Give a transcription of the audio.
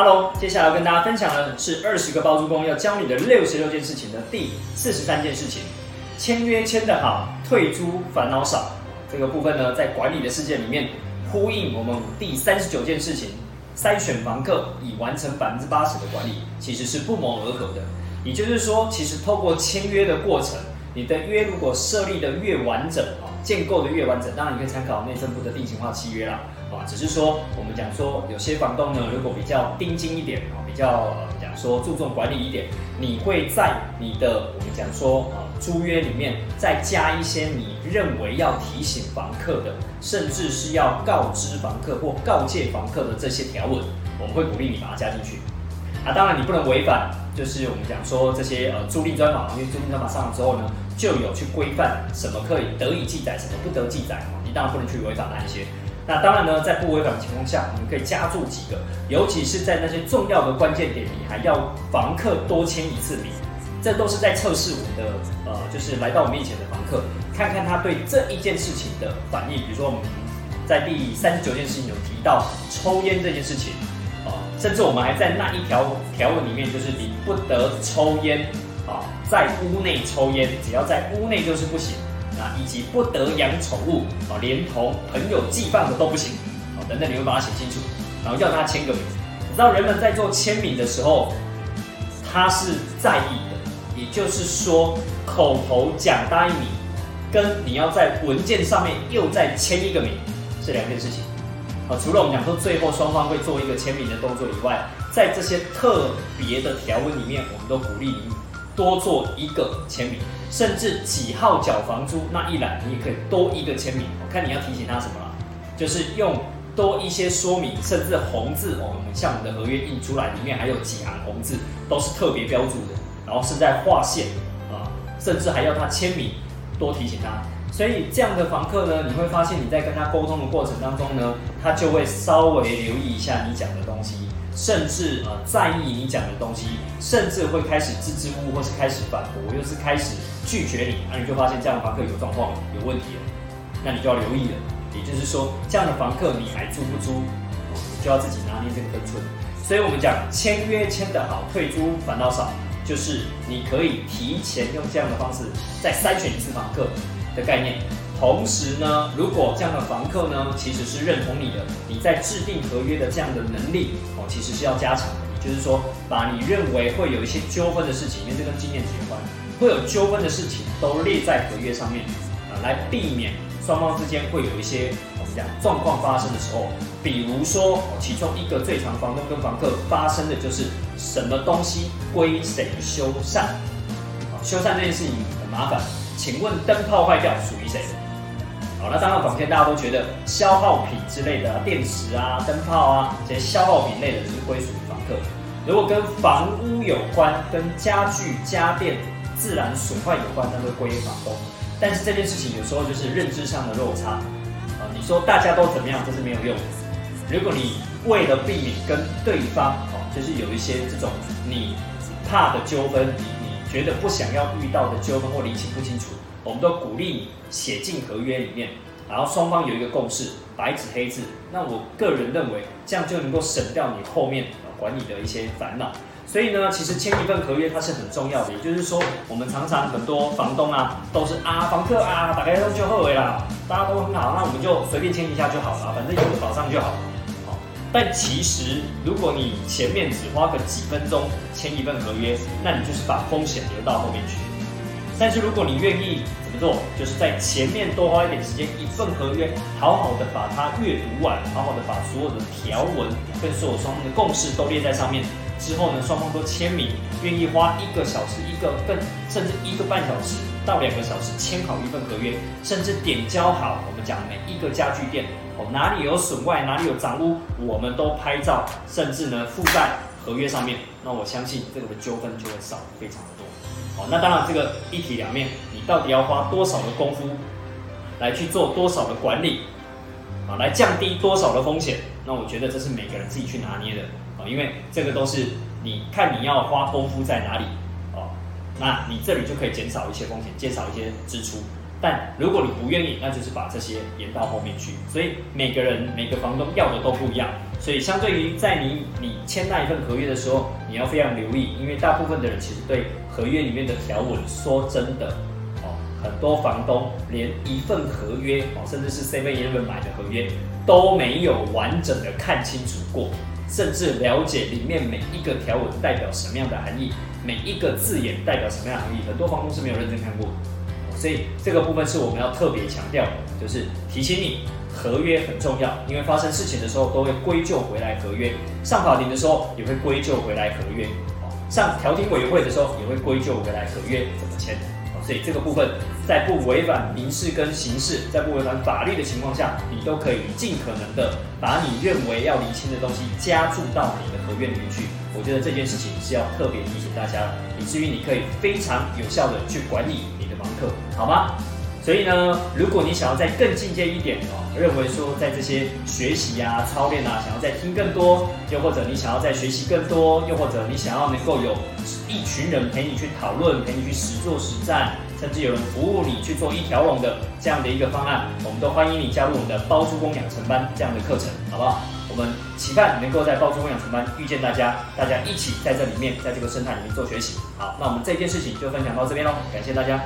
Hello，接下来要跟大家分享的是二十个包租公要教你的六十六件事情的第四十三件事情：签约签得好，退租烦恼少。这个部分呢，在管理的世界里面呼应我们第三十九件事情，筛选房客以完成百分之八十的管理，其实是不谋而合的。也就是说，其实透过签约的过程，你的约如果设立的越完整啊，建构的越完整，当然你可以参考内政部的定型化契约啦。啊，只是说我们讲说有些房东呢，如果比较盯紧一点啊，比较讲说注重管理一点，你会在你的我们讲说啊租约里面再加一些你认为要提醒房客的，甚至是要告知房客或告诫房客的这些条文，我们会鼓励你把它加进去。啊，当然你不能违反，就是我们讲说这些呃租赁专法，因为租赁专法上了之后呢，就有去规范什么可以得以记载，什么不得记载你当然不能去违反那一些。那当然呢，在不违反的情况下，我们可以加注几个，尤其是在那些重要的关键点，你还要房客多签一次名，这都是在测试我们的呃，就是来到我面前的房客，看看他对这一件事情的反应。比如说我们在第三十九件事情有提到抽烟这件事情，甚至我们还在那一条条文里面，就是你不得抽烟啊，在屋内抽烟，只要在屋内就是不行。啊，以及不得养宠物啊，连同朋友寄放的都不行啊，等等，你会把它写清楚，然后要他签个名。你知道人们在做签名的时候，他是在意的，也就是说，口头讲答应你，跟你要在文件上面又再签一个名，是两件事情啊。除了我们讲说最后双方会做一个签名的动作以外，在这些特别的条文里面，我们都鼓励你多做一个签名。甚至几号缴房租那一栏，你也可以多一个签名。我看你要提醒他什么了，就是用多一些说明，甚至红字。我们像我们的合约印出来，里面还有几行红字，都是特别标注的。然后是在划线啊，甚至还要他签名，多提醒他。所以这样的房客呢，你会发现你在跟他沟通的过程当中呢，他就会稍微留意一下你讲的东西。甚至呃在意你讲的东西，甚至会开始支支吾吾，或是开始反驳，又是开始拒绝你，那你就发现这样的房客有状况有问题了，那你就要留意了。也就是说，这样的房客你还租不租，你就要自己拿捏这个分寸。所以我们讲签约签得好，退租反倒少，就是你可以提前用这样的方式再筛选一次房客的概念。同时呢，如果这样的房客呢，其实是认同你的，你在制定合约的这样的能力哦，其实是要加强的。也就是说，把你认为会有一些纠纷的事情，因为这跟经验有关，会有纠纷的事情都列在合约上面啊，来避免双方之间会有一些我们讲状况发生的时候，比如说其中一个最常房东跟房客发生的就是什么东西归谁修缮啊，修缮这件事情很麻烦，请问灯泡坏掉属于谁？好，那当然，坊间大家都觉得消耗品之类的电池啊、灯泡啊这些消耗品类的，就是归属于房客。如果跟房屋有关、跟家具家电自然损坏有关，那会归房东。但是这件事情有时候就是认知上的落差啊。你说大家都怎么样，这是没有用。如果你为了避免跟对方哦，就是有一些这种你怕的纠纷，你觉得不想要遇到的纠纷或理清不清楚。我们都鼓励你写进合约里面，然后双方有一个共识，白纸黑字。那我个人认为，这样就能够省掉你后面管理的一些烦恼。所以呢，其实签一份合约它是很重要的。也就是说，我们常常很多房东啊，都是啊房客啊打开通就后悔啦，大家都很好，那我们就随便签一下就好了，反正有个保障就好。但其实如果你前面只花个几分钟签一份合约，那你就是把风险留到后面去。但是如果你愿意怎么做，就是在前面多花一点时间，一份合约好好的把它阅读完，好好的把所有的条文跟所有双方的共识都列在上面。之后呢，双方都签名，愿意花一个小时、一个更甚至一个半小时到两个小时签好一份合约，甚至点交好。我们讲每一个家具店哦，哪里有损坏，哪里有脏污，我们都拍照，甚至呢附在合约上面。那我相信这个的纠纷就会少非常的多。好，那当然，这个一体两面，你到底要花多少的功夫来去做多少的管理啊，来降低多少的风险？那我觉得这是每个人自己去拿捏的啊，因为这个都是你看你要花功夫在哪里哦，那你这里就可以减少一些风险，减少一些支出。但如果你不愿意，那就是把这些延到后面去。所以每个人每个房东要的都不一样。所以相对于在你你签那一份合约的时候，你要非常留意，因为大部分的人其实对合约里面的条文，说真的，哦，很多房东连一份合约哦，甚至是 Seven Eleven 买的合约都没有完整的看清楚过，甚至了解里面每一个条文代表什么样的含义，每一个字眼代表什么样的含义，很多房东是没有认真看过的。所以这个部分是我们要特别强调的，就是提醒你。合约很重要，因为发生事情的时候都会归咎回来合约，上法庭的时候也会归咎回来合约，哦，上调停委员会的时候也会归咎回来合约怎么签，所以这个部分在不违反民事跟刑事，在不违反法律的情况下，你都可以尽可能的把你认为要厘清的东西加注到你的合约里面去。我觉得这件事情是要特别提醒大家，以至于你可以非常有效的去管理房客，好吗？所以呢，如果你想要再更进阶一点哦，认为说在这些学习啊、操练啊，想要再听更多，又或者你想要再学习更多，又或者你想要能够有一群人陪你去讨论、陪你去实做实战，甚至有人服务你去做一条龙的这样的一个方案，我们都欢迎你加入我们的包租公养成班这样的课程，好不好？我们期盼能够在包租公养成班遇见大家，大家一起在这里面，在这个生态里面做学习。好，那我们这件事情就分享到这边喽，感谢大家。